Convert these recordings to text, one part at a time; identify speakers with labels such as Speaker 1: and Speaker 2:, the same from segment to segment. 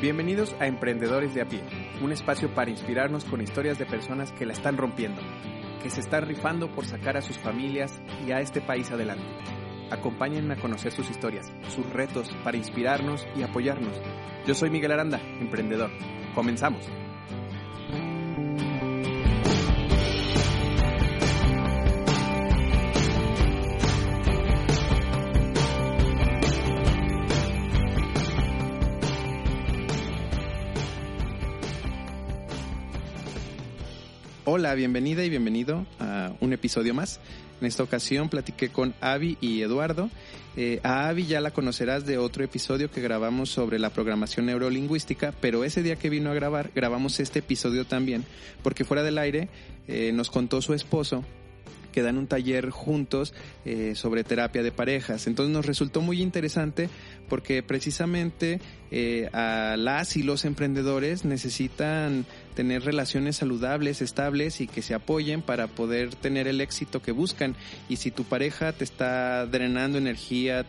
Speaker 1: Bienvenidos a Emprendedores de a pie, un espacio para inspirarnos con historias de personas que la están rompiendo, que se están rifando por sacar a sus familias y a este país adelante. Acompáñenme a conocer sus historias, sus retos, para inspirarnos y apoyarnos. Yo soy Miguel Aranda, emprendedor. Comenzamos. Bienvenida y bienvenido a un episodio más. En esta ocasión platiqué con Avi y Eduardo. Eh, a Avi ya la conocerás de otro episodio que grabamos sobre la programación neurolingüística, pero ese día que vino a grabar, grabamos este episodio también, porque fuera del aire eh, nos contó su esposo que dan un taller juntos eh, sobre terapia de parejas. Entonces nos resultó muy interesante porque precisamente eh, a las y los emprendedores necesitan tener relaciones saludables, estables y que se apoyen para poder tener el éxito que buscan. Y si tu pareja te está drenando energía,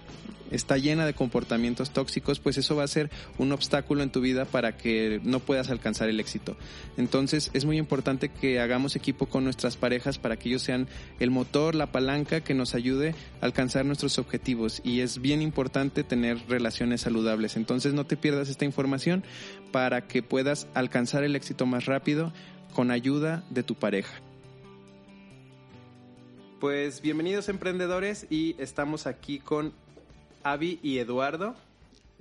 Speaker 1: está llena de comportamientos tóxicos, pues eso va a ser un obstáculo en tu vida para que no puedas alcanzar el éxito. Entonces es muy importante que hagamos equipo con nuestras parejas para que ellos sean el motor, la palanca que nos ayude a alcanzar nuestros objetivos. Y es bien importante tener relaciones saludables. Entonces no te pierdas esta información para que puedas alcanzar el éxito más rápido con ayuda de tu pareja. Pues bienvenidos emprendedores y estamos aquí con Avi y Eduardo.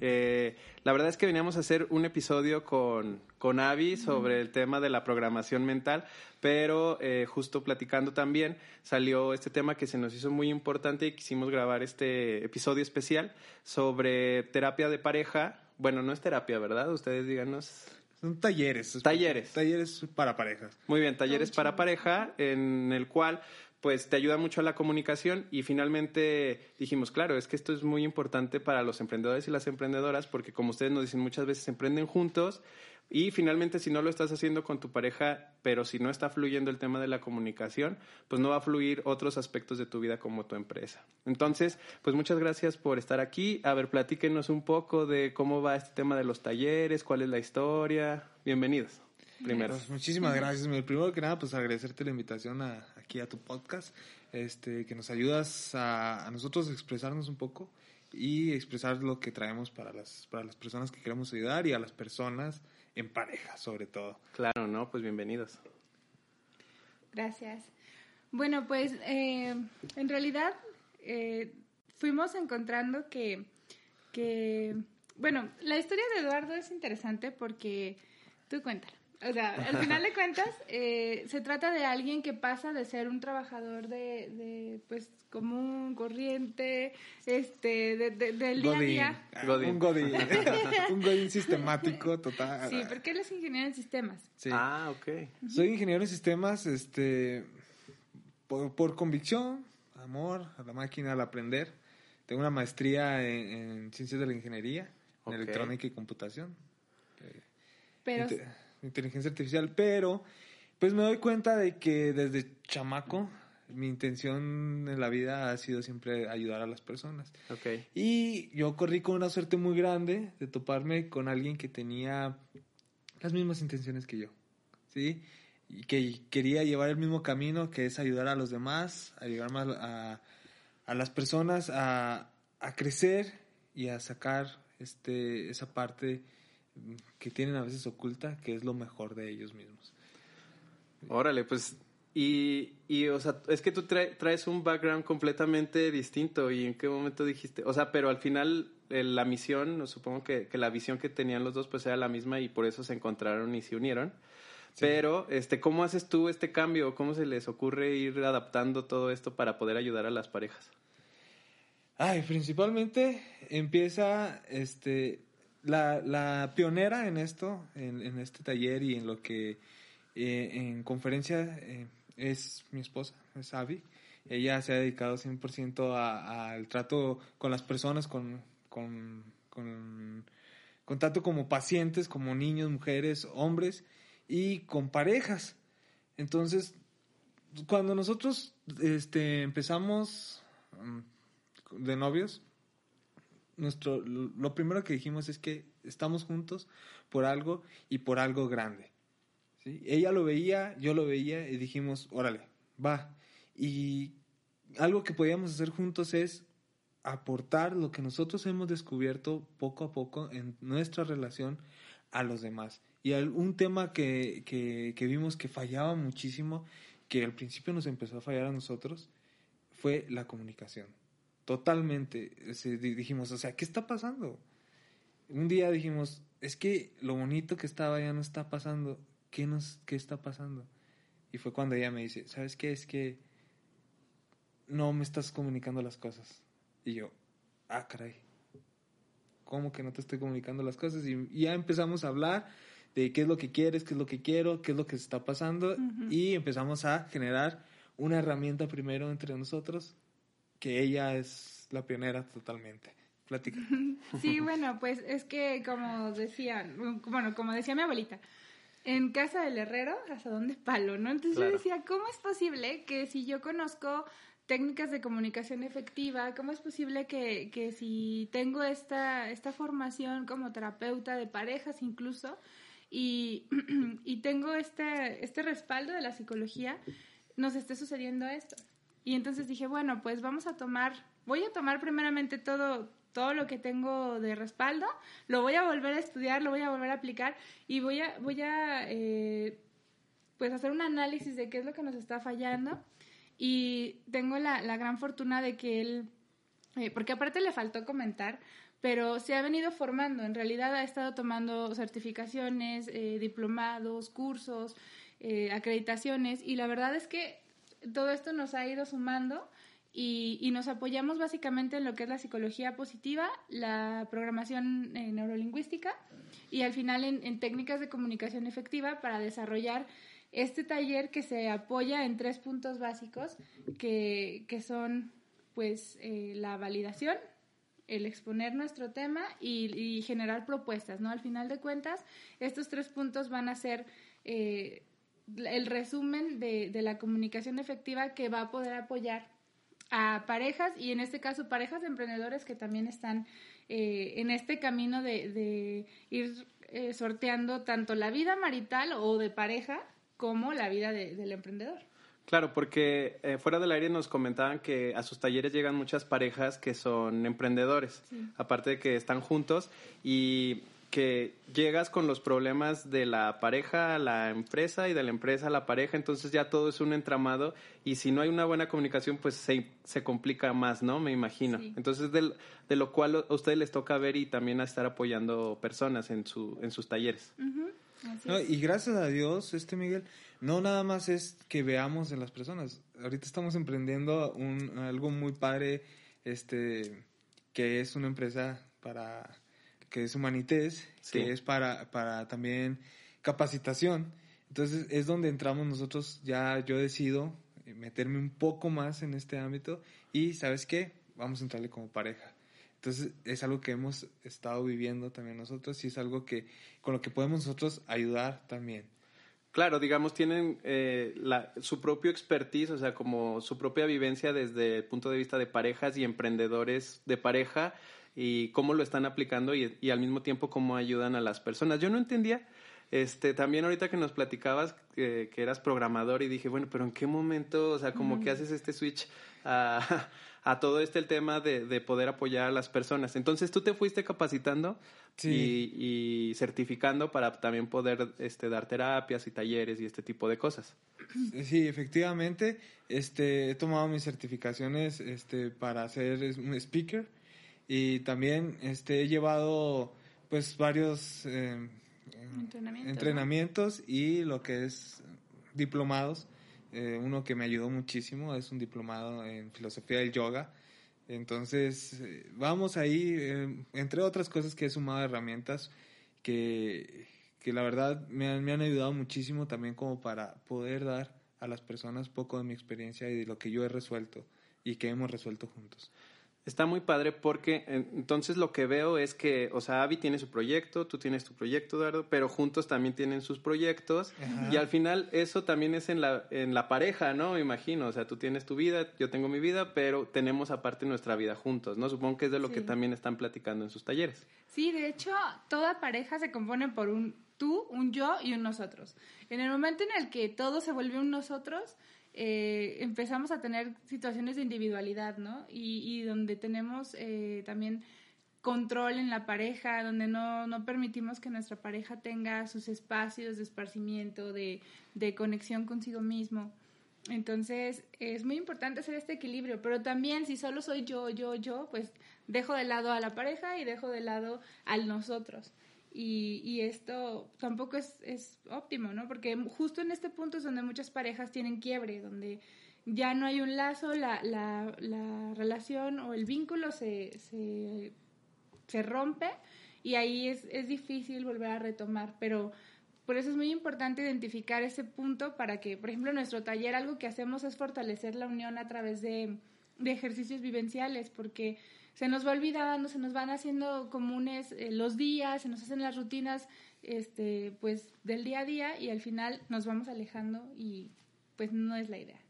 Speaker 1: Eh, la verdad es que veníamos a hacer un episodio con, con Avi sobre el tema de la programación mental, pero eh, justo platicando también salió este tema que se nos hizo muy importante y quisimos grabar este episodio especial sobre terapia de pareja. Bueno, no es terapia, ¿verdad? Ustedes díganos.
Speaker 2: Son talleres.
Speaker 1: Talleres.
Speaker 2: Talleres para parejas.
Speaker 1: Muy bien, talleres para pareja en el cual pues te ayuda mucho a la comunicación y finalmente dijimos, claro, es que esto es muy importante para los emprendedores y las emprendedoras porque como ustedes nos dicen muchas veces, emprenden juntos y finalmente si no lo estás haciendo con tu pareja, pero si no está fluyendo el tema de la comunicación, pues no va a fluir otros aspectos de tu vida como tu empresa. Entonces, pues muchas gracias por estar aquí. A ver, platíquenos un poco de cómo va este tema de los talleres, cuál es la historia. Bienvenidos. Primero.
Speaker 2: Pues muchísimas gracias. Primero que nada, pues agradecerte la invitación a, aquí a tu podcast, este, que nos ayudas a, a nosotros a expresarnos un poco y expresar lo que traemos para las, para las personas que queremos ayudar y a las personas en pareja, sobre todo.
Speaker 1: Claro, ¿no? Pues bienvenidos.
Speaker 3: Gracias. Bueno, pues eh, en realidad eh, fuimos encontrando que, que, bueno, la historia de Eduardo es interesante porque, tú cuéntala. O sea, al final de cuentas, eh, se trata de alguien que pasa de ser un trabajador de, de pues, común, corriente, este, de, de, del día a día.
Speaker 2: Un godín. un godín sistemático, total.
Speaker 3: Sí, porque él es ingeniero en sistemas.
Speaker 2: Sí.
Speaker 1: Ah, ok.
Speaker 2: Soy ingeniero en sistemas, este, por, por convicción, amor a la máquina, al aprender. Tengo una maestría en, en ciencias de la ingeniería, en electrónica y computación.
Speaker 3: Pero
Speaker 2: inteligencia artificial, pero pues me doy cuenta de que desde chamaco mi intención en la vida ha sido siempre ayudar a las personas.
Speaker 1: Ok.
Speaker 2: Y yo corrí con una suerte muy grande de toparme con alguien que tenía las mismas intenciones que yo, ¿sí? Y que quería llevar el mismo camino, que es ayudar a los demás, ayudar más a, a las personas a, a crecer y a sacar este, esa parte que tienen a veces oculta, que es lo mejor de ellos mismos.
Speaker 1: Órale, pues. Y, y, o sea, es que tú trae- traes un background completamente distinto. ¿Y en qué momento dijiste? O sea, pero al final eh, la misión, supongo que, que la visión que tenían los dos, pues era la misma y por eso se encontraron y se unieron. Pero, este, ¿cómo haces tú este cambio? ¿Cómo se les ocurre ir adaptando todo esto para poder ayudar a las parejas?
Speaker 2: Ay, principalmente empieza este la, la pionera en esto, en, en este taller y en lo que eh, en conferencia eh, es mi esposa, es Abby. Ella se ha dedicado 100% a- al trato con las personas, con, con, con, con tanto como pacientes, como niños, mujeres, hombres y con parejas. Entonces, cuando nosotros este, empezamos mm, de novios, nuestro, lo primero que dijimos es que estamos juntos por algo y por algo grande. ¿sí? Ella lo veía, yo lo veía y dijimos, órale, va. Y algo que podíamos hacer juntos es aportar lo que nosotros hemos descubierto poco a poco en nuestra relación a los demás. Y un tema que, que, vimos que fallaba muchísimo, que al principio nos empezó a fallar a nosotros, fue la comunicación. Totalmente. dijimos, o sea, ¿qué está pasando? Un día dijimos, es que lo bonito que estaba ya no está pasando. ¿Qué, nos, qué está pasando? Y fue cuando ella me dice, ¿sabes qué? Es que no me estás comunicando las cosas. Y yo, ah, caray. ¿Cómo que no te estoy comunicando las cosas? Y, ya empezamos a hablar de qué es lo que quieres, qué es lo que quiero, qué es lo que está pasando. Y empezamos a generar una herramienta primero entre nosotros, que ella es la pionera totalmente.
Speaker 3: Sí, bueno, pues es que como decía, bueno, como decía mi abuelita, en casa del herrero, ¿hasta dónde palo? ¿no? Entonces yo decía, ¿cómo es posible que si yo conozco técnicas de comunicación efectiva, cómo es posible que, que si tengo esta, esta formación como terapeuta de parejas incluso, y, y tengo este, este respaldo de la psicología, nos esté sucediendo esto? Y entonces dije, bueno, pues vamos a tomar, voy a tomar primeramente todo, todo lo que tengo de respaldo, lo voy a volver a estudiar, lo voy a volver a aplicar y voy a, voy a eh, pues hacer un análisis de qué es lo que nos está fallando. Y tengo la, la gran fortuna de que él, eh, porque aparte le faltó comentar, pero se ha venido formando, en realidad ha estado tomando certificaciones, eh, diplomados, cursos, acreditaciones, y la verdad es que todo esto nos ha ido sumando y, nos apoyamos básicamente en lo que es la psicología positiva, la programación eh, neurolingüística y al final en, técnicas de comunicación efectiva para desarrollar este taller que se apoya en tres puntos básicos que, son pues eh, la validación, el exponer nuestro tema y, generar propuestas, ¿no? Al final de cuentas, estos tres puntos van a ser eh, el resumen de, de, la comunicación efectiva que va a poder apoyar a parejas y en este caso parejas de emprendedores que también están eh, en este camino de, ir eh, sorteando tanto la vida marital o de pareja como la vida del emprendedor.
Speaker 1: Claro, porque eh, fuera del aire nos comentaban que a sus talleres llegan muchas parejas que son emprendedores, aparte de que están juntos y que llegas con los problemas de la pareja a la empresa y de la empresa a la pareja, entonces ya todo es un entramado y si no hay una buena comunicación, pues se, se complica más, ¿no? Me imagino. Entonces, de, de, lo cual a ustedes les toca ver y también a estar apoyando personas en, su, en sus talleres.
Speaker 2: y gracias a Dios, este Miguel, no nada más es que veamos en las personas. Ahorita estamos emprendiendo un, algo muy padre, este, que es una empresa para que es Humanités, que es para, para también capacitación. Entonces es donde entramos nosotros, ya yo decido meterme un poco más en este ámbito y sabes qué, vamos a entrarle como pareja. Entonces es algo que hemos estado viviendo también nosotros y es algo que con lo que podemos nosotros ayudar también.
Speaker 1: Claro, digamos, tienen eh, la, su propio expertise, o sea, como su propia vivencia desde el punto de vista de parejas y emprendedores de pareja, y cómo lo están aplicando y, y, al mismo tiempo cómo ayudan a las personas. Yo no entendía, este, también ahorita que nos platicabas que, que eras programador y dije, bueno, pero ¿en qué momento, o sea, como que haces este switch a, a todo este el tema de, de, poder apoyar a las personas? Entonces tú te fuiste capacitando y, y, certificando para también poder este, dar terapias y talleres y este tipo de cosas.
Speaker 2: Sí, efectivamente, este, he tomado mis certificaciones este, para ser un speaker y también este, he llevado pues varios eh, entrenamientos, y lo que es diplomados. Eh, uno que me ayudó muchísimo es un diplomado en filosofía del yoga. Entonces, eh, vamos ahí, entre otras cosas que he sumado herramientas que, que la verdad me han, me han ayudado muchísimo también como para poder dar a las personas poco de mi experiencia y de lo que yo he resuelto y que hemos resuelto juntos.
Speaker 1: Está muy padre porque entonces lo que veo es que, o sea, Avi tiene su proyecto, tú tienes tu proyecto, Eduardo, pero juntos también tienen sus proyectos y al final eso también es en la, en la pareja, ¿no? Me imagino, o sea, tú tienes tu vida, yo tengo mi vida, pero tenemos aparte nuestra vida juntos, ¿no? Supongo que es de lo que también están platicando en sus talleres.
Speaker 3: Sí, de hecho, toda pareja se compone por un tú, un yo y un nosotros. En el momento en el que todo se vuelve un nosotros, eh, empezamos a tener situaciones de individualidad, ¿no? Y, donde tenemos eh, también control en la pareja, donde no, no, permitimos que nuestra pareja tenga sus espacios de esparcimiento, de, de conexión consigo mismo. Entonces, es muy importante hacer este equilibrio, pero también si solo soy yo, yo, yo, pues dejo de lado a la pareja y dejo de lado al nosotros. Y, esto tampoco es, es, óptimo, ¿no? Porque justo en este punto es donde muchas parejas tienen quiebre, donde ya no hay un lazo, la, la, la relación o el vínculo se, se, se rompe y ahí es, es, difícil volver a retomar, pero por eso es muy importante identificar ese punto para que, por ejemplo, en nuestro taller algo que hacemos es fortalecer la unión a través de, de ejercicios vivenciales, porque se nos va olvidando, se nos van haciendo comunes eh, los días, se nos hacen las rutinas este, pues, del día a día y al final nos vamos alejando y pues no es la idea.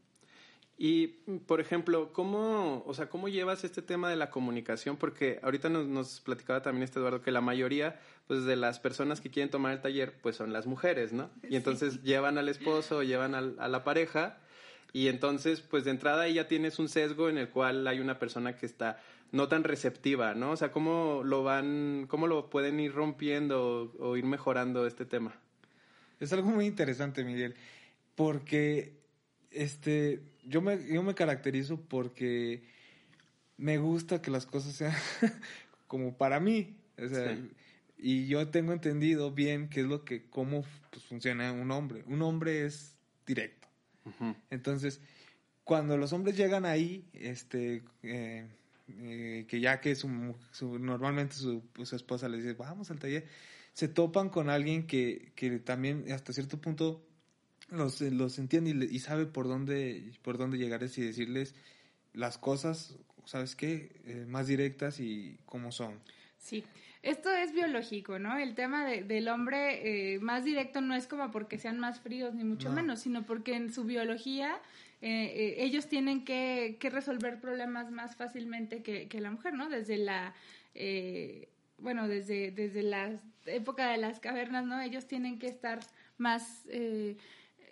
Speaker 1: Y, por ejemplo, ¿cómo, o sea, ¿cómo llevas este tema de la comunicación? Porque ahorita nos, nos, platicaba también este Eduardo que la mayoría pues, de las personas que quieren tomar el taller pues son las mujeres, ¿no? Y entonces llevan al esposo, llevan al, a la pareja y entonces pues de entrada ahí ya tienes un sesgo en el cual hay una persona que está no tan receptiva, ¿no? O sea, ¿cómo lo van, cómo lo pueden ir rompiendo o, ir mejorando este tema?
Speaker 2: Es algo muy interesante, Miguel, porque este, yo me, yo me caracterizo porque me gusta que las cosas sean como para mí, o sea, y yo tengo entendido bien qué es lo que, cómo pues, funciona un hombre. Un hombre es directo. Entonces, cuando los hombres llegan ahí, este, eh, eh, que ya que su, normalmente su, su, esposa les dice, vamos al taller, se topan con alguien que, que también hasta cierto punto los, los entiende y, sabe por dónde, por dónde llegarles y decirles las cosas, ¿sabes qué? Eh, más directas y cómo son.
Speaker 3: Sí, esto es biológico, ¿no? El tema de, del hombre eh, más directo no es como porque sean más fríos, ni mucho menos, sino porque en su biología eh, eh, ellos tienen que, que, resolver problemas más fácilmente que, que, la mujer, ¿no? Desde la, eh, bueno, desde, desde la época de las cavernas, ¿no? Ellos tienen que estar más... Eh,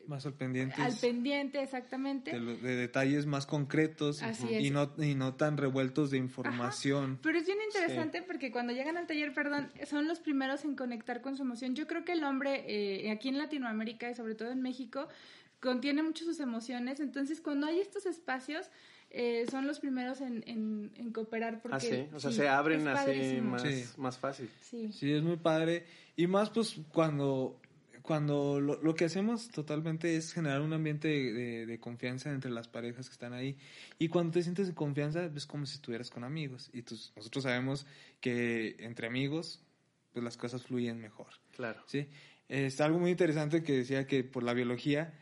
Speaker 2: más al pendiente.
Speaker 3: Al pendiente, exactamente.
Speaker 2: De, detalles más concretos y, no, y no tan revueltos de información.
Speaker 3: Pero es bien interesante porque cuando llegan al taller, perdón, son los primeros en conectar con su emoción. Yo creo que el hombre eh, aquí en Latinoamérica y sobre todo en México contiene mucho sus emociones, entonces cuando hay estos espacios eh, son los primeros en, en, cooperar porque...
Speaker 1: Ah, sí, o sea, se abren así más, más fácil.
Speaker 2: Sí. sí, es muy padre. Y más pues cuando, cuando lo, que hacemos totalmente es generar un ambiente de, de, confianza entre las parejas que están ahí. Y cuando te sientes de confianza es como si estuvieras con amigos. Y nosotros sabemos que entre amigos pues las cosas fluyen mejor.
Speaker 1: Claro.
Speaker 2: Sí. Es algo muy interesante que decía que por la biología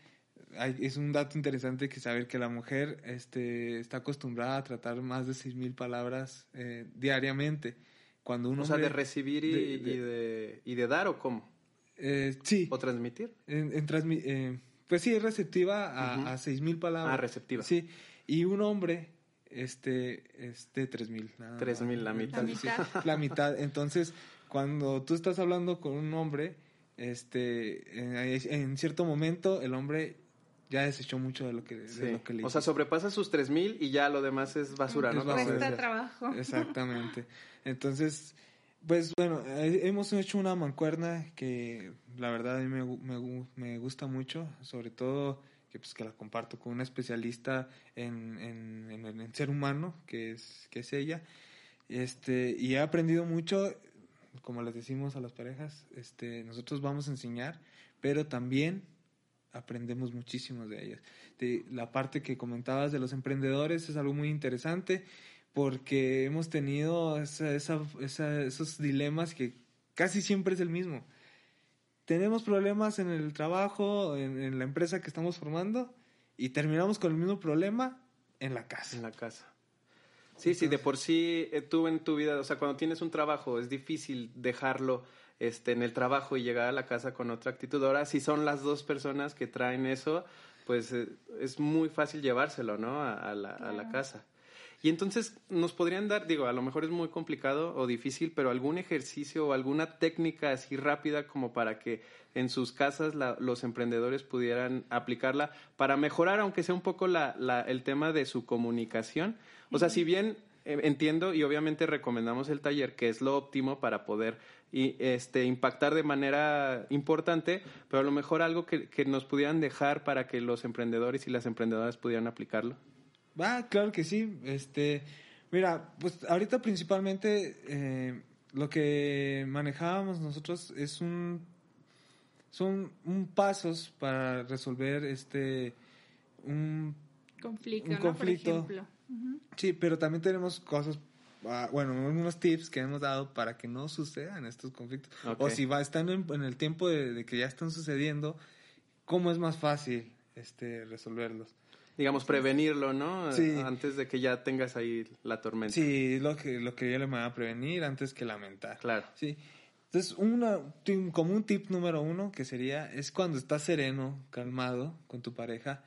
Speaker 2: es un dato interesante que saber que la mujer este, está acostumbrada a tratar más de 6.000 palabras eh, diariamente. Cuando uno
Speaker 1: o sea, de recibir y de, y, de, dar o cómo?
Speaker 2: Eh, sí.
Speaker 1: ¿O transmitir?
Speaker 2: En, eh, pues sí, es receptiva a, a 6.000 palabras.
Speaker 1: Ah, receptiva.
Speaker 2: Sí. Y un hombre este, es de 3.000.
Speaker 1: 3.000, la mitad.
Speaker 3: La mitad.
Speaker 2: la mitad. Entonces, cuando tú estás hablando con un hombre, este, en cierto momento el hombre ya desechó mucho de lo que, de lo que le
Speaker 1: O sea, sobrepasa sus 3000 y ya lo demás es basura, ¿no?
Speaker 3: Cuesta trabajo.
Speaker 2: Exactamente. Entonces, pues bueno, eh, hemos hecho una mancuerna que la verdad a mí me, me, me gusta mucho, sobre todo que pues que la comparto con una especialista en, en, en, en, ser humano, que es, que es ella. Este, y he aprendido mucho, como les decimos a las parejas, este, nosotros vamos a enseñar, pero también aprendemos muchísimo de ellas. De la parte que comentabas de los emprendedores es algo muy interesante porque hemos tenido esa, esa, esos dilemas que casi siempre es el mismo. Tenemos problemas en el trabajo, en, en, la empresa que estamos formando y terminamos con el mismo problema en la casa.
Speaker 1: En la casa. Sí, sí, de por sí eh, tú en tu vida, o sea, cuando tienes un trabajo es difícil dejarlo este, en el trabajo y llegar a la casa con otra actitud. Ahora, si son las dos personas que traen eso, pues eh, es muy fácil llevárselo, ¿no? A, la, a la casa. Y entonces nos podrían dar, digo, a lo mejor es muy complicado o difícil, pero algún ejercicio o alguna técnica así rápida como para que en sus casas los emprendedores pudieran aplicarla para mejorar, aunque sea un poco la, la, el tema de su comunicación. O sea, si bien eh, entiendo y obviamente recomendamos el taller, que es lo óptimo para poder y, este, impactar de manera importante, pero a lo mejor algo que, que nos pudieran dejar para que los emprendedores y las emprendedoras pudieran aplicarlo.
Speaker 2: Va, claro que sí. Este, mira, pues ahorita principalmente eh, lo que manejábamos nosotros es un son un pasos para resolver este un
Speaker 3: conflicto, un conflicto. Por ejemplo.
Speaker 2: Sí, pero también tenemos cosas bueno, unos tips que hemos dado para que no sucedan estos conflictos. O si va estando en, el tiempo de, de, que ya están sucediendo, ¿cómo es más fácil este resolverlos?
Speaker 1: digamos, prevenirlo, ¿no? Sí. Antes de que ya tengas ahí la tormenta.
Speaker 2: Sí, lo que, lo que yo le voy a prevenir antes que lamentar.
Speaker 1: Claro.
Speaker 2: Sí. Entonces, una, como un tip número uno que sería, es cuando estás sereno, calmado con tu pareja,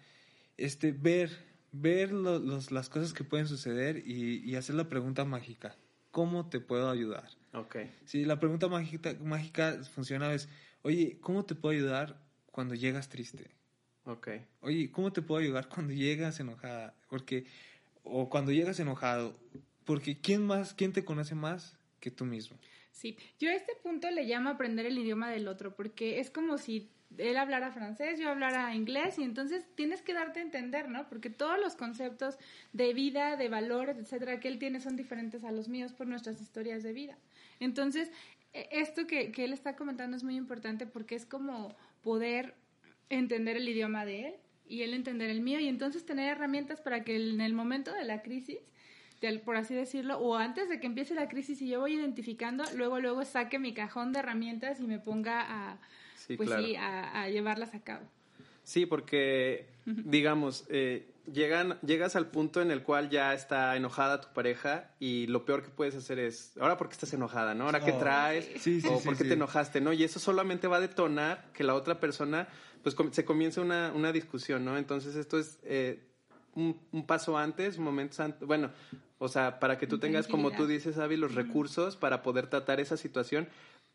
Speaker 2: este, ver, ver los, las cosas que pueden suceder y, y hacer la pregunta mágica. ¿Cómo te puedo ayudar?
Speaker 1: Ok.
Speaker 2: Sí, la pregunta mágica, mágica funciona es, oye, ¿cómo te puedo ayudar cuando llegas triste?
Speaker 1: Ok.
Speaker 2: Oye, ¿cómo te puedo ayudar cuando llegas enojada? Porque, o cuando llegas enojado, porque ¿quién más, quién te conoce más que tú mismo?
Speaker 3: Sí, yo a este punto le llamo aprender el idioma del otro, porque es como si él hablara francés, yo hablara inglés, y entonces tienes que darte a entender, ¿no? Porque todos los conceptos de vida, de valores, etcétera, que él tiene son diferentes a los míos por nuestras historias de vida. Entonces, e, esto que, que él está comentando es muy importante porque es como poder entender el idioma de él y él entender el mío y entonces tener herramientas para que en el momento de la crisis, por así decirlo, o antes de que empiece la crisis y yo voy identificando, luego luego saque mi cajón de herramientas y me ponga a, pues sí, a, llevarlas a cabo.
Speaker 1: Sí, porque, digamos, eh, llegan, llegas al punto en el cual ya está enojada tu pareja y lo peor que puedes hacer es, ahora por qué estás enojada, ¿no? Ahora qué oh. traes, o por qué te enojaste, ¿no? Y eso solamente va a detonar que la otra persona pues se comienza una, una discusión, ¿no? Entonces esto es eh, un, un, paso antes, momentos antes, bueno, o sea, para que tú tengas, como tú dices, Avi, los recursos para poder tratar esa situación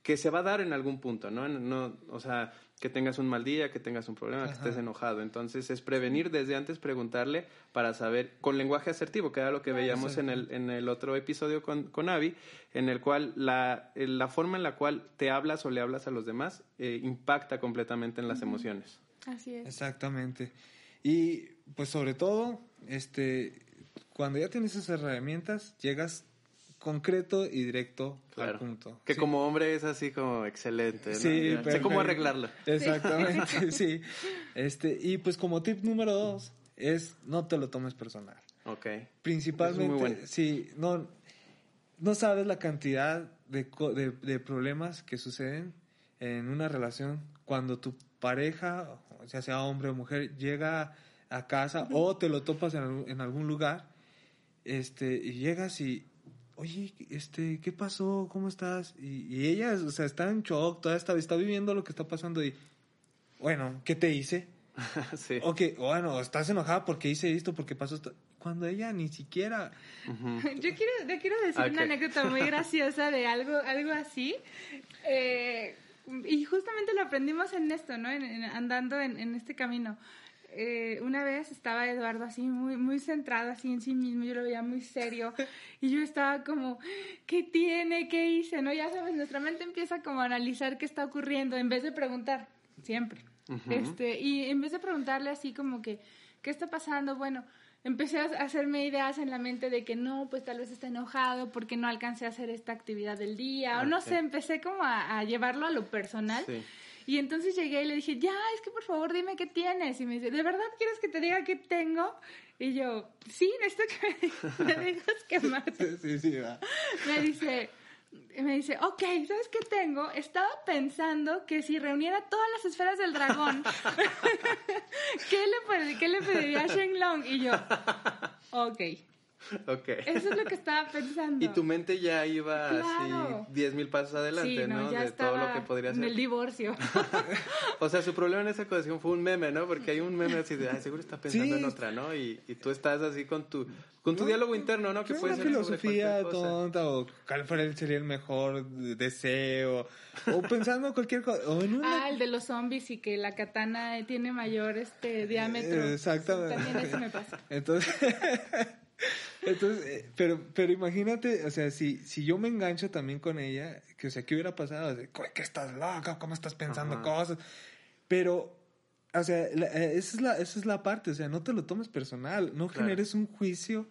Speaker 1: que se va a dar en algún punto, ¿no? no o sea, que tengas un mal día, que tengas un problema, que estés enojado. Entonces es prevenir desde antes, preguntarle para saber, con lenguaje asertivo, que era lo que veíamos en el, en el otro episodio con, con Avi, en el cual la, la forma en la cual te hablas o le hablas a los demás eh, impacta completamente en las emociones.
Speaker 3: Así es.
Speaker 2: Exactamente. Y pues sobre todo, este, cuando ya tienes esas herramientas, llegas concreto y directo al punto.
Speaker 1: Que como hombre es así como excelente. ¿no? Sí, sé cómo arreglarlo.
Speaker 2: Exactamente, sí. Este, y pues como tip número dos es no te lo tomes personal.
Speaker 1: Ok.
Speaker 2: Principalmente, sí, no, no sabes la cantidad de, de, problemas que suceden en una relación cuando tu pareja, ya sea hombre o mujer, llega a casa o te lo topas en, en algún lugar este, y llegas y, oye, este, ¿qué pasó? ¿Cómo estás? Y, ella, o sea, está en shock, todavía está, está viviendo lo que está pasando y, bueno, ¿qué te hice?
Speaker 1: sí.
Speaker 2: O bueno, estás enojada porque hice esto, porque pasó esto. Cuando ella ni siquiera...
Speaker 3: yo, quiero, yo quiero decir una anécdota muy graciosa de algo, algo así. Eh, y justamente lo aprendimos en esto, ¿no? andando en, en este camino. Eh, una vez estaba Eduardo así muy, muy centrado así en sí mismo, yo lo veía muy serio y yo estaba como, ¿qué tiene? ¿Qué hice? ¿No? Ya sabes, nuestra mente empieza como a analizar qué está ocurriendo en vez de preguntar, siempre. este, y en vez de preguntarle así como que, ¿qué está pasando? Bueno, empecé a hacerme ideas en la mente de que no, pues tal vez está enojado porque no alcancé a hacer esta actividad del día, o no sé, empecé como a, llevarlo a lo personal. Sí. Y entonces llegué y le dije, ya, es que por favor dime qué tienes. Y me dice, ¿de verdad quieres que te diga qué tengo? Y yo, sí, necesito que me, digas qué más.
Speaker 2: Sí, sí, va.
Speaker 3: Me dice, me dice, ok, ¿sabes qué tengo? Estaba pensando que si reuniera todas las esferas del dragón, ¿qué, le, ¿qué le pediría a Shenlong? Y yo, ok,
Speaker 1: Ok.
Speaker 3: Eso es lo que estaba pensando.
Speaker 1: Y tu mente ya iba
Speaker 3: Claro.
Speaker 1: así 10 mil pasos adelante,
Speaker 3: Sí,
Speaker 1: ¿no?
Speaker 3: ya
Speaker 1: de todo lo que podría
Speaker 3: En
Speaker 1: ser.
Speaker 3: el divorcio.
Speaker 1: O sea, su problema en esa ocasión fue un meme, ¿no? Porque hay un meme así de, ay, seguro está pensando
Speaker 2: Sí.
Speaker 1: en otra, ¿no? Y, y tú estás así con tu, con tu
Speaker 2: No,
Speaker 1: diálogo interno, ¿no? Que puede
Speaker 2: una
Speaker 1: ser
Speaker 2: filosofía tonta o cuál sería el mejor deseo o pensando cualquier cosa o en una
Speaker 3: Ah, el de los zombies y que la katana tiene mayor este diámetro.
Speaker 2: Eh, exactamente.
Speaker 3: También eso me pasa.
Speaker 2: Entonces, entonces eh, pero, pero imagínate, o sea, si, si yo me engancho también con ella, que, o sea, ¿qué hubiera pasado? O sea, "Güey, que estás loca? ¿Cómo estás pensando
Speaker 1: Ajá.
Speaker 2: cosas? Pero, o sea, la- eh, esa, es la, esa es la parte, o sea, no te lo tomes personal, no
Speaker 1: Claro.
Speaker 2: generes un juicio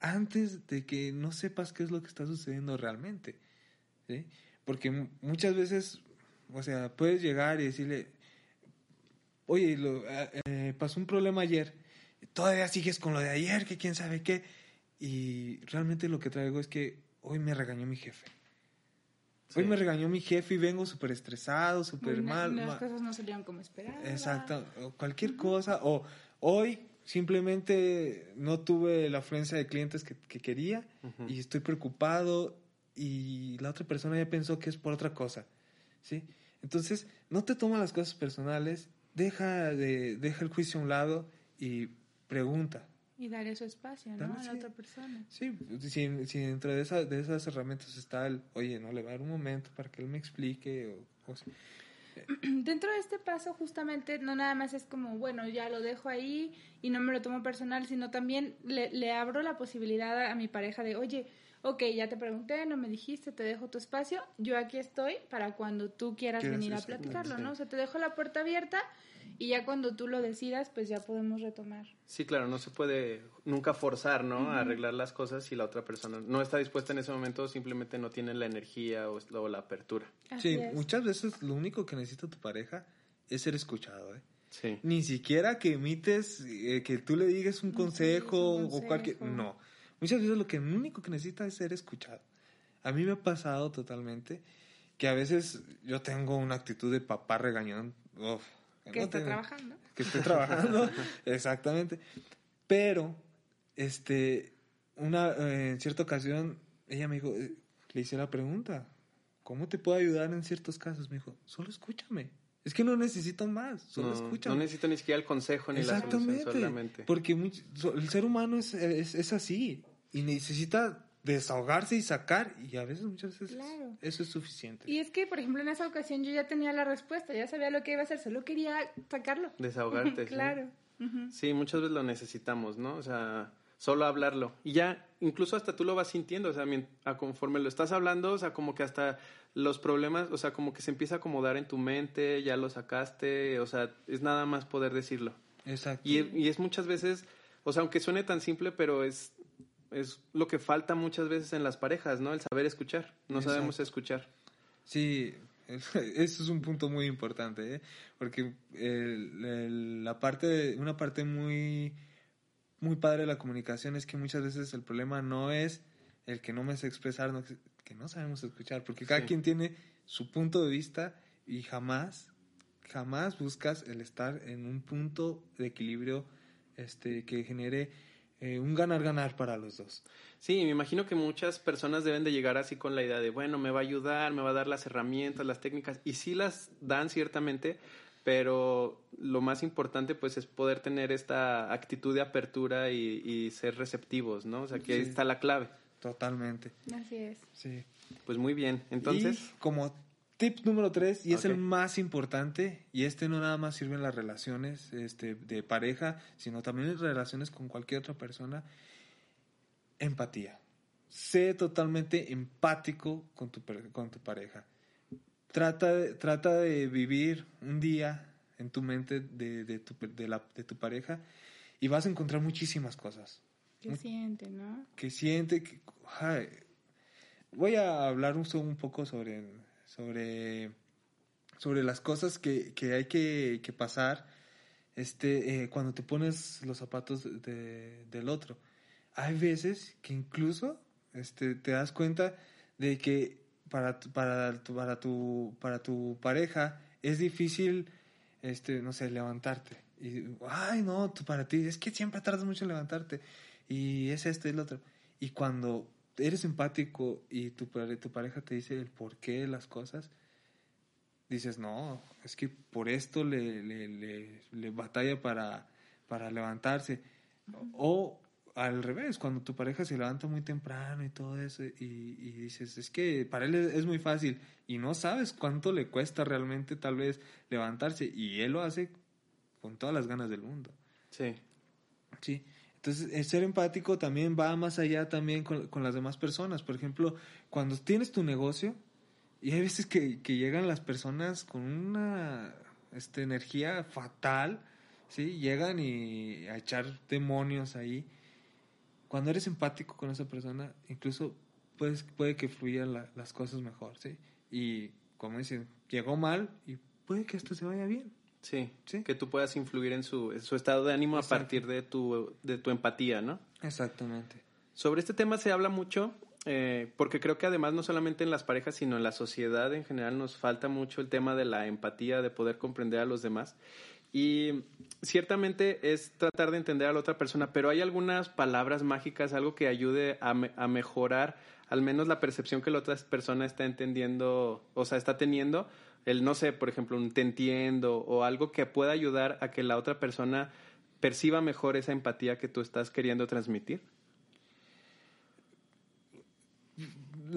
Speaker 2: antes de que no sepas qué es lo que está sucediendo realmente, ¿sí? Porque mu- muchas veces, o sea, puedes llegar y decirle, oye, lo, eh, eh, pasó un problema ayer, todavía sigues con lo de ayer, que quién sabe qué, y realmente lo que traigo es que hoy me regañó mi jefe. Hoy me regañó mi jefe y vengo súper estresado, súper mal.
Speaker 3: las
Speaker 2: ma-
Speaker 3: cosas no salieron como esperaba.
Speaker 2: Exacto, o cualquier cosa. O hoy simplemente no tuve la afluencia de clientes que, que quería y estoy preocupado y la otra persona ya pensó que es por otra cosa. ¿sí? Entonces, no te tomas las cosas personales, deja, de, deja el juicio a un lado y pregunta.
Speaker 3: Y darle su espacio, ¿no? A la
Speaker 2: sí.
Speaker 3: otra persona.
Speaker 2: Sí, si, si dentro de, esa, de esas herramientas está el, oye, no, le va a dar un momento para que él me explique o cosas.
Speaker 3: Dentro de este paso, justamente, no nada más es como, bueno, ya lo dejo ahí y no me lo tomo personal, sino también le, le abro la posibilidad a, a mi pareja de, oye, ok, ya te pregunté, no me dijiste, te dejo tu espacio, yo aquí estoy para cuando tú quieras venir a platicarlo. ¿no? O sea, te dejo la puerta abierta y ya cuando tú lo decidas, pues ya podemos retomar.
Speaker 1: Sí, claro, no se puede nunca forzar, ¿no? A arreglar las cosas si la otra persona no está dispuesta en ese momento simplemente no tiene la energía o, o la apertura.
Speaker 3: Así
Speaker 2: Sí,
Speaker 3: es.
Speaker 2: muchas veces lo único que necesita tu pareja es ser escuchado, ¿eh?
Speaker 1: Sí.
Speaker 2: Ni siquiera que emites, eh, que tú le digas un
Speaker 3: Sí,
Speaker 2: consejo,
Speaker 3: un
Speaker 2: o cualquier... No. Muchas veces lo que lo único que necesita es ser escuchado. A mí me ha pasado totalmente que a veces yo tengo una actitud de papá regañón. uf,
Speaker 3: que
Speaker 2: no tiene-
Speaker 3: trabajando.
Speaker 2: que estoy trabajando, exactamente. Pero, este, una, eh, en cierta ocasión, ella me dijo, eh, le hice la pregunta, ¿cómo te puedo ayudar en ciertos casos? Me dijo, solo escúchame. Es que no necesito más, solo
Speaker 1: no,
Speaker 2: escúchame.
Speaker 1: no necesito ni siquiera el consejo ni la solución
Speaker 2: Exactamente,
Speaker 1: solamente.
Speaker 2: porque el ser humano es, es, es así y necesita desahogarse y sacar y a veces, muchas veces,
Speaker 3: Claro.
Speaker 2: eso es suficiente.
Speaker 3: Y es que, por ejemplo, en esa ocasión yo ya tenía la respuesta, ya sabía lo que iba a hacer, solo quería sacarlo.
Speaker 1: Desahogarte. sí.
Speaker 3: claro. Ujú.
Speaker 1: Sí, muchas veces lo necesitamos, ¿no? O sea, solo hablarlo. Y ya, incluso hasta tú lo vas sintiendo, o sea, a conforme lo estás hablando, o sea, como que hasta los problemas, o sea, como que se empieza a acomodar en tu mente, ya lo sacaste, o sea, es nada más poder decirlo.
Speaker 2: Exacto.
Speaker 1: Y, y es muchas veces, o sea, aunque suene tan simple, pero es, es lo que falta muchas veces en las parejas, ¿no? El saber escuchar. No
Speaker 2: Exacto.
Speaker 1: sabemos escuchar.
Speaker 2: Sí, eso es un punto muy importante, ¿eh? porque el- el- la parte, una parte muy, muy padre de la comunicación es que muchas veces el problema no es el que no me sé expresar, no, que no sabemos escuchar, porque cada
Speaker 1: Sí.
Speaker 2: quien tiene su punto de vista y jamás, jamás buscas el estar en un punto de equilibrio este, que genere eh, un ganar-ganar para los dos.
Speaker 1: Sí, me imagino que muchas personas deben de llegar así con la idea de, bueno, me va a ayudar, me va a dar las herramientas, las técnicas, y sí las dan ciertamente, pero lo más importante pues es poder tener esta actitud de apertura y, y ser receptivos, ¿no? O sea, que ahí está la clave.
Speaker 2: Totalmente,
Speaker 3: Así es.
Speaker 2: sí.
Speaker 1: Pues muy bien, entonces...
Speaker 2: Y como tip número tres, y es
Speaker 1: Ok.
Speaker 2: el más importante, y este no nada más sirve en las relaciones este, de pareja, sino también en relaciones con cualquier otra persona, empatía. Sé totalmente empático con tu, con tu pareja. Trata, de- trata de vivir un día en tu mente de, de tu, de, la, de tu pareja y vas a encontrar muchísimas cosas
Speaker 3: ¿Qué siente, no?
Speaker 2: que siente que ay, voy a hablar un, un poco sobre sobre sobre las cosas que, que hay que, que pasar este eh, cuando te pones los zapatos de- del otro hay veces que incluso este te das cuenta de que para para para tu para tu pareja es difícil este no sé levantarte y ay no tú para ti es que siempre tardas mucho en levantarte y es esto y lo otro. Y cuando eres empático y tu, tu pareja te dice el por qué de las cosas, dices, no, es que por esto le, le, le, batalla para, para levantarse. O al revés, cuando tu pareja se levanta muy temprano y todo eso, y, y, dices, es que para él es, muy fácil, y no sabes cuánto le cuesta realmente tal vez levantarse, y él lo hace con todas las ganas del mundo.
Speaker 1: Sí.
Speaker 2: Sí. Entonces, el ser empático también va más allá también con, con las demás personas. Por ejemplo, cuando tienes tu negocio, y hay veces que, que llegan las personas con una este, energía fatal, ¿sí? Llegan y a echar demonios ahí. Cuando eres empático con esa persona, incluso puedes, puede que fluyan las cosas mejor, ¿sí? Y como dicen, llegó mal y puede que esto se vaya bien.
Speaker 1: Sí, ¿Sí? que tú puedas influir en su, su estado de ánimo a partir de tu, de tu empatía, ¿no?
Speaker 2: Exactamente.
Speaker 1: Sobre este tema se habla mucho eh, porque creo que además no solamente en las parejas, sino en la sociedad en general nos falta mucho el tema de la empatía, de poder comprender a los demás. Y ciertamente es tratar de entender a la otra persona, pero hay algunas palabras mágicas, algo que ayude a, a mejorar al menos la percepción que la otra persona está entendiendo, o sea, está teniendo, el no sé, por ejemplo, un te entiendo o algo que pueda ayudar a que la otra persona perciba mejor esa empatía que tú estás queriendo transmitir.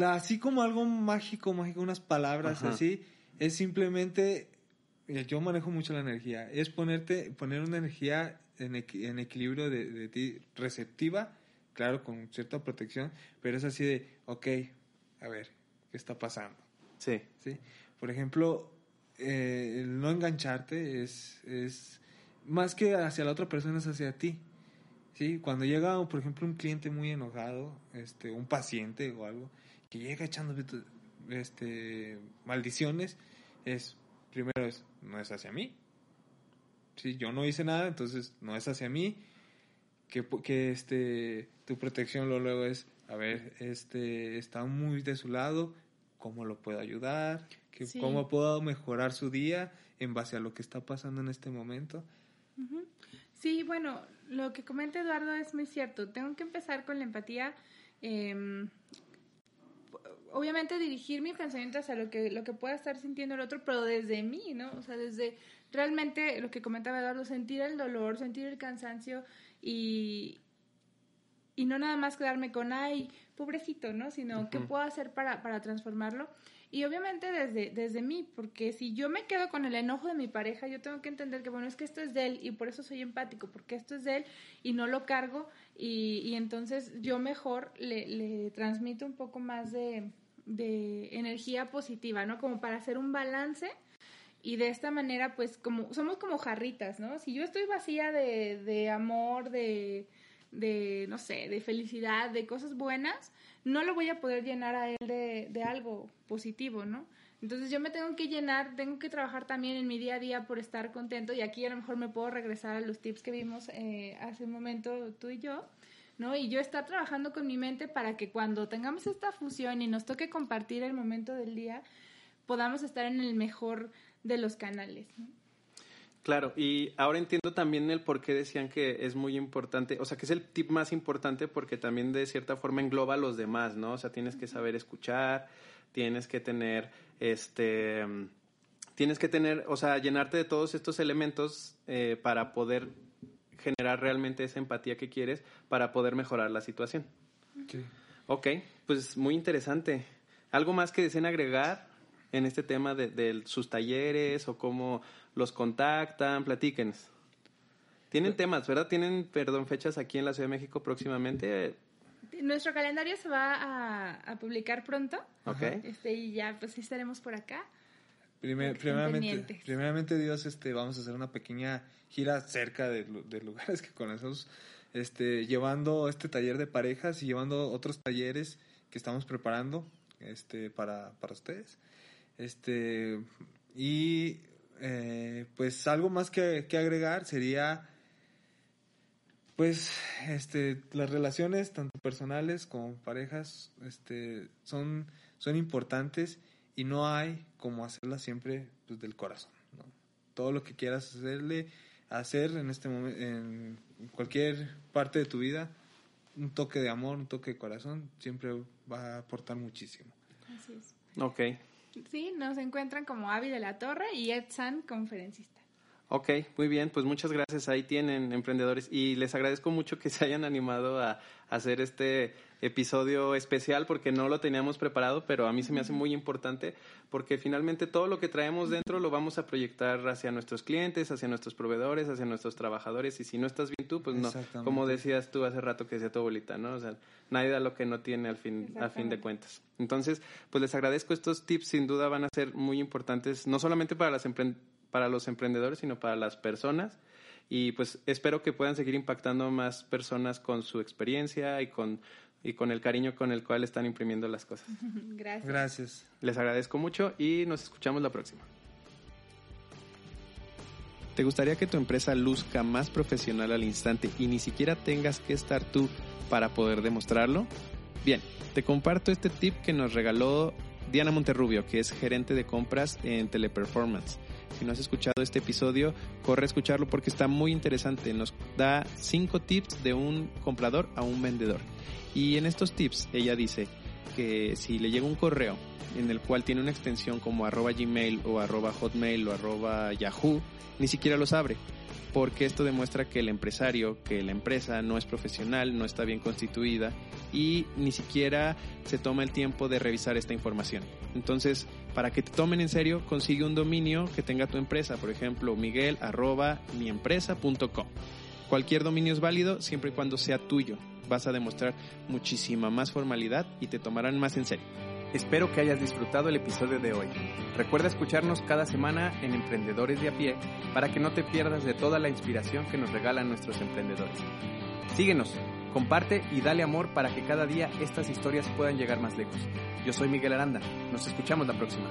Speaker 2: así como algo mágico, mágico, unas palabras así, es simplemente, eh, yo manejo mucho la energía, es ponerte, poner una energía en, en equilibrio de, ti, receptiva, claro, con cierta protección, pero es así de, ok, a ver, ¿qué está pasando?
Speaker 1: Sí.
Speaker 2: ¿Sí? Por ejemplo, eh, el no engancharte es, es más que hacia la otra persona, es hacia ti. ¿Sí? Cuando llega, por ejemplo, un cliente muy enojado, este, un paciente o algo, que llega echando este, maldiciones, es, primero es, no es hacia mí. Si yo no hice nada, entonces no es hacia mí. Que, que este, tu protección lo luego es, a ver, este, está muy de su lado, ¿cómo lo puedo ayudar? Que, ¿Cómo puedo mejorar su día en base a lo que está pasando en este momento?
Speaker 3: Sí, bueno, lo que comenta Eduardo es muy cierto. Tengo que empezar con la empatía. Eh, obviamente dirigir mi pensamiento hacia lo que, lo que pueda estar sintiendo el otro, pero desde mí, ¿no? O sea, desde realmente lo que comentaba Eduardo, sentir el dolor, sentir el cansancio y, y no nada más quedarme con, ay, pobrecito, ¿no? Sino qué puedo hacer para, para transformarlo. Y obviamente desde, desde mí, porque si yo me quedo con el enojo de mi pareja, yo tengo que entender que, bueno, es que esto es de él y por eso soy empático, porque esto es de él y no lo cargo y, y entonces yo mejor le, le transmito un poco más de, de energía positiva, ¿no? Como para hacer un balance y de esta manera, pues, como somos como jarritas, ¿no? Si yo estoy vacía de, de amor, de, de, no sé, de felicidad, de cosas buenas, no lo voy a poder llenar a él de, de algo positivo, ¿no? Entonces yo me tengo que llenar, tengo que trabajar también en mi día a día por estar contento y aquí a lo mejor me puedo regresar a los tips que vimos eh, hace un momento tú y yo ¿no? Y yo estar trabajando con mi mente para que cuando tengamos esta fusión y nos toque compartir el momento del día, podamos estar en el mejor de los canales.
Speaker 1: Claro, y ahora entiendo también el por qué decían que es muy importante, o sea, que es el tip más importante porque también de cierta forma engloba a los demás, ¿no? O sea, tienes que saber escuchar, tienes que tener, este, tienes que tener, o sea, llenarte de todos estos elementos eh, para poder generar realmente esa empatía que quieres para poder mejorar la situación.
Speaker 2: Sí.
Speaker 1: Ok, pues muy interesante. ¿Algo más que deseen agregar en este tema de, sus talleres o cómo los contactan? Platíquenos. Tienen temas, ¿verdad? Tienen, perdón, fechas aquí en la Ciudad de México próximamente.
Speaker 3: Nuestro calendario se va a, a publicar pronto.
Speaker 1: Ok.
Speaker 3: Este, y ya pues estaremos por acá
Speaker 2: primeramente, primeramente Dios, este, vamos a hacer una pequeña gira cerca de, lugares que conocemos, este, llevando este taller de parejas y llevando otros talleres que estamos preparando, este, para, para ustedes, este, y eh, pues algo más que, que, agregar sería, pues, este, las relaciones tanto personales como parejas, este, son, son importantes y no hay como hacerla siempre pues, del corazón. Todo lo que quieras hacerle, hacer en este momento, en cualquier parte de tu vida, un toque de amor, un toque de corazón, siempre va a aportar muchísimo.
Speaker 3: Así es.
Speaker 1: Ok.
Speaker 3: Sí, nos encuentran como Avi de la Torre y Ed San, conferencista.
Speaker 1: Ok, muy bien, pues muchas gracias. Ahí tienen emprendedores y les agradezco mucho que se hayan animado a, hacer este episodio especial porque no lo teníamos preparado, pero a mí se me hace muy importante porque finalmente todo lo que traemos dentro lo vamos a proyectar hacia nuestros clientes, hacia nuestros proveedores, hacia nuestros trabajadores y si no estás bien tú, pues no, como decías tú hace rato que decía tu abuelita, ¿no? O sea, nadie da lo que no tiene al fin, a fin de cuentas. Entonces, pues les agradezco estos tips, sin duda van a ser muy importantes, no solamente para las para los emprendedores, sino para las personas. Y pues espero que puedan seguir impactando más personas con su experiencia y con, y con el cariño con el cual están imprimiendo las cosas.
Speaker 3: Gracias.
Speaker 2: Gracias.
Speaker 1: Les agradezco mucho y nos escuchamos la próxima. ¿Te gustaría que tu empresa luzca más profesional al instante y ni siquiera tengas que estar tú para poder demostrarlo? Bien, te comparto este tip que nos regaló Diana Monterrubio, que es gerente de compras en Teleperformance. Si no has escuchado este episodio, corre a escucharlo porque está muy interesante. Nos da cinco tips de un comprador a un vendedor. Y en estos tips ella dice que si le llega un correo en el cual tiene una extensión como arroba gmail o arroba hotmail o arroba yahoo, ni siquiera los abre porque esto demuestra que el empresario, que la empresa no es profesional, no está bien constituida y ni siquiera se toma el tiempo de revisar esta información. Entonces, para que te tomen en serio, consigue un dominio que tenga tu empresa, por ejemplo, miguel miempresa.com. Cualquier dominio es válido siempre y cuando sea tuyo. Vas a demostrar muchísima más formalidad y te tomarán más en serio. Espero que hayas disfrutado el episodio de hoy. Recuerda escucharnos cada semana en Emprendedores de a pie para que no te pierdas de toda la inspiración que nos regalan nuestros emprendedores. Síguenos, comparte y dale amor para que cada día estas historias puedan llegar más lejos. Yo soy Miguel Aranda. Nos escuchamos la próxima.